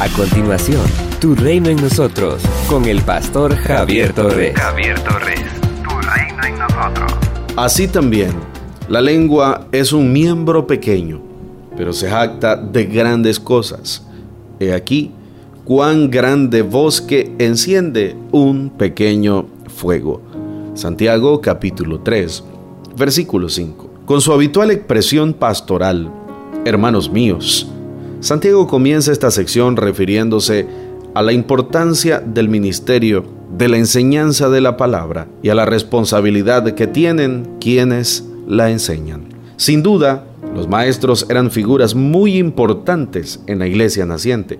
A continuación, Tu Reino en Nosotros, con el pastor Javier Torres. Javier Torres, Tu Reino en Nosotros. Así también, la lengua es un miembro pequeño, pero se jacta de grandes cosas. He aquí cuán grande bosque enciende un pequeño fuego. Santiago capítulo 3, versículo 5. Con su habitual expresión pastoral, hermanos míos, Santiago comienza esta sección refiriéndose a la importancia del ministerio de la enseñanza de la palabra y a la responsabilidad que tienen quienes la enseñan. Sin duda, los maestros eran figuras muy importantes en la iglesia naciente,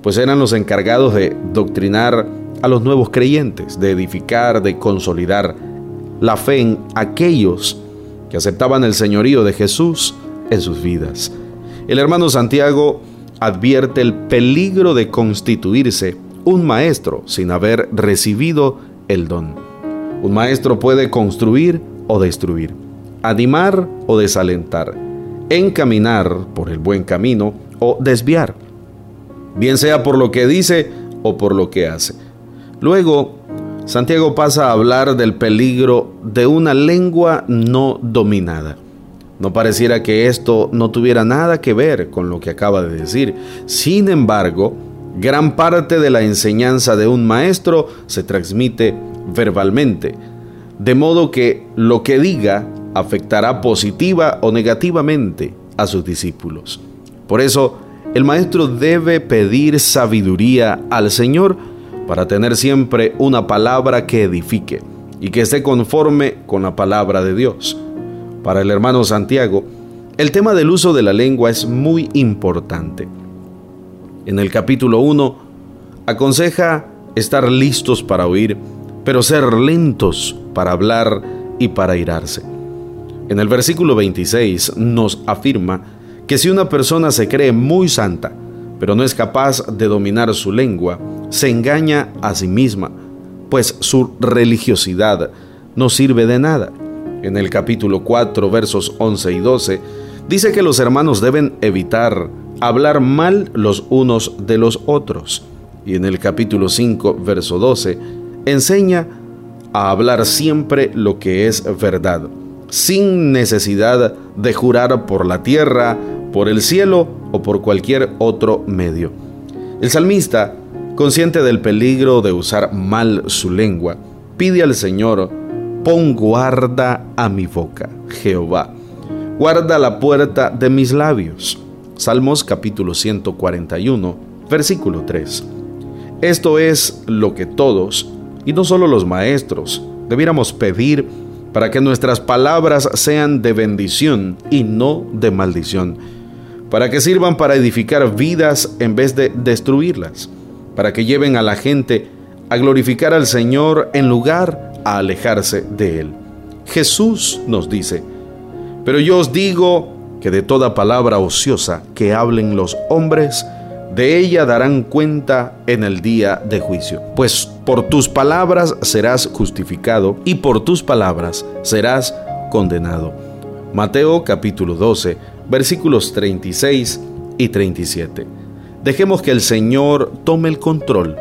pues eran los encargados de doctrinar a los nuevos creyentes, de edificar, de consolidar la fe en aquellos que aceptaban el señorío de Jesús en sus vidas. El hermano Santiago advierte el peligro de constituirse un maestro sin haber recibido el don. Un maestro puede construir o destruir, animar o desalentar, encaminar por el buen camino o desviar, bien sea por lo que dice o por lo que hace. Luego, Santiago pasa a hablar del peligro de una lengua no dominada. No pareciera que esto no tuviera nada que ver con lo que acaba de decir. Sin embargo, gran parte de la enseñanza de un maestro se transmite verbalmente, de modo que lo que diga afectará positiva o negativamente a sus discípulos. Por eso, el maestro debe pedir sabiduría al Señor para tener siempre una palabra que edifique y que esté conforme con la palabra de Dios. Para el hermano Santiago, el tema del uso de la lengua es muy importante. En el capítulo 1 aconseja estar listos para oír, pero ser lentos para hablar y para irarse. En el versículo 26 nos afirma que si una persona se cree muy santa, pero no es capaz de dominar su lengua, se engaña a sí misma, pues su religiosidad no sirve de nada en el capítulo 4, versos 11 y 12, dice que los hermanos deben evitar hablar mal los unos de los otros. Y en el capítulo 5, verso 12, enseña a hablar siempre lo que es verdad, sin necesidad de jurar por la tierra, por el cielo o por cualquier otro medio. El salmista, consciente del peligro de usar mal su lengua, pide al Señor Pon guarda a mi boca, Jehová. Guarda la puerta de mis labios. Salmos capítulo 141, versículo 3. Esto es lo que todos, y no solo los maestros, debiéramos pedir para que nuestras palabras sean de bendición y no de maldición, para que sirvan para edificar vidas en vez de destruirlas, para que lleven a la gente a glorificar al Señor en lugar a alejarse de él. Jesús nos dice, pero yo os digo que de toda palabra ociosa que hablen los hombres, de ella darán cuenta en el día de juicio. Pues por tus palabras serás justificado y por tus palabras serás condenado. Mateo capítulo 12, versículos 36 y 37. Dejemos que el Señor tome el control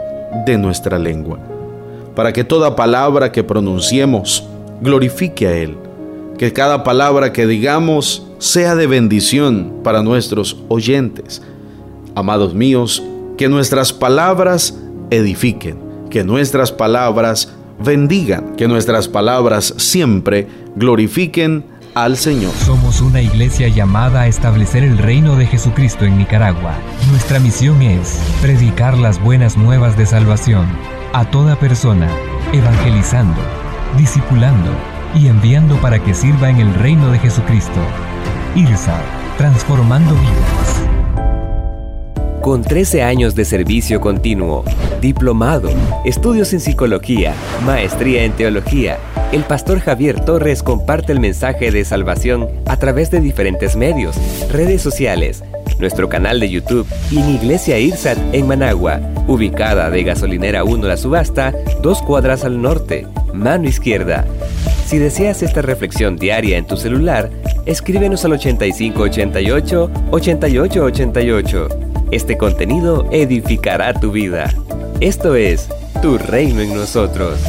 de nuestra lengua para que toda palabra que pronunciemos glorifique a Él, que cada palabra que digamos sea de bendición para nuestros oyentes. Amados míos, que nuestras palabras edifiquen, que nuestras palabras bendigan, que nuestras palabras siempre glorifiquen al Señor. Somos una iglesia llamada a establecer el reino de Jesucristo en Nicaragua. Nuestra misión es predicar las buenas nuevas de salvación a toda persona, evangelizando, discipulando y enviando para que sirva en el reino de Jesucristo. IRSA, transformando vidas. Con 13 años de servicio continuo, diplomado, estudios en psicología, maestría en teología, el pastor Javier Torres comparte el mensaje de salvación a través de diferentes medios, redes sociales, nuestro canal de YouTube y en Iglesia Irsat en Managua, ubicada de Gasolinera 1 La Subasta, dos cuadras al norte, mano izquierda. Si deseas esta reflexión diaria en tu celular, escríbenos al 8588 8888. Este contenido edificará tu vida. Esto es Tu Reino en nosotros.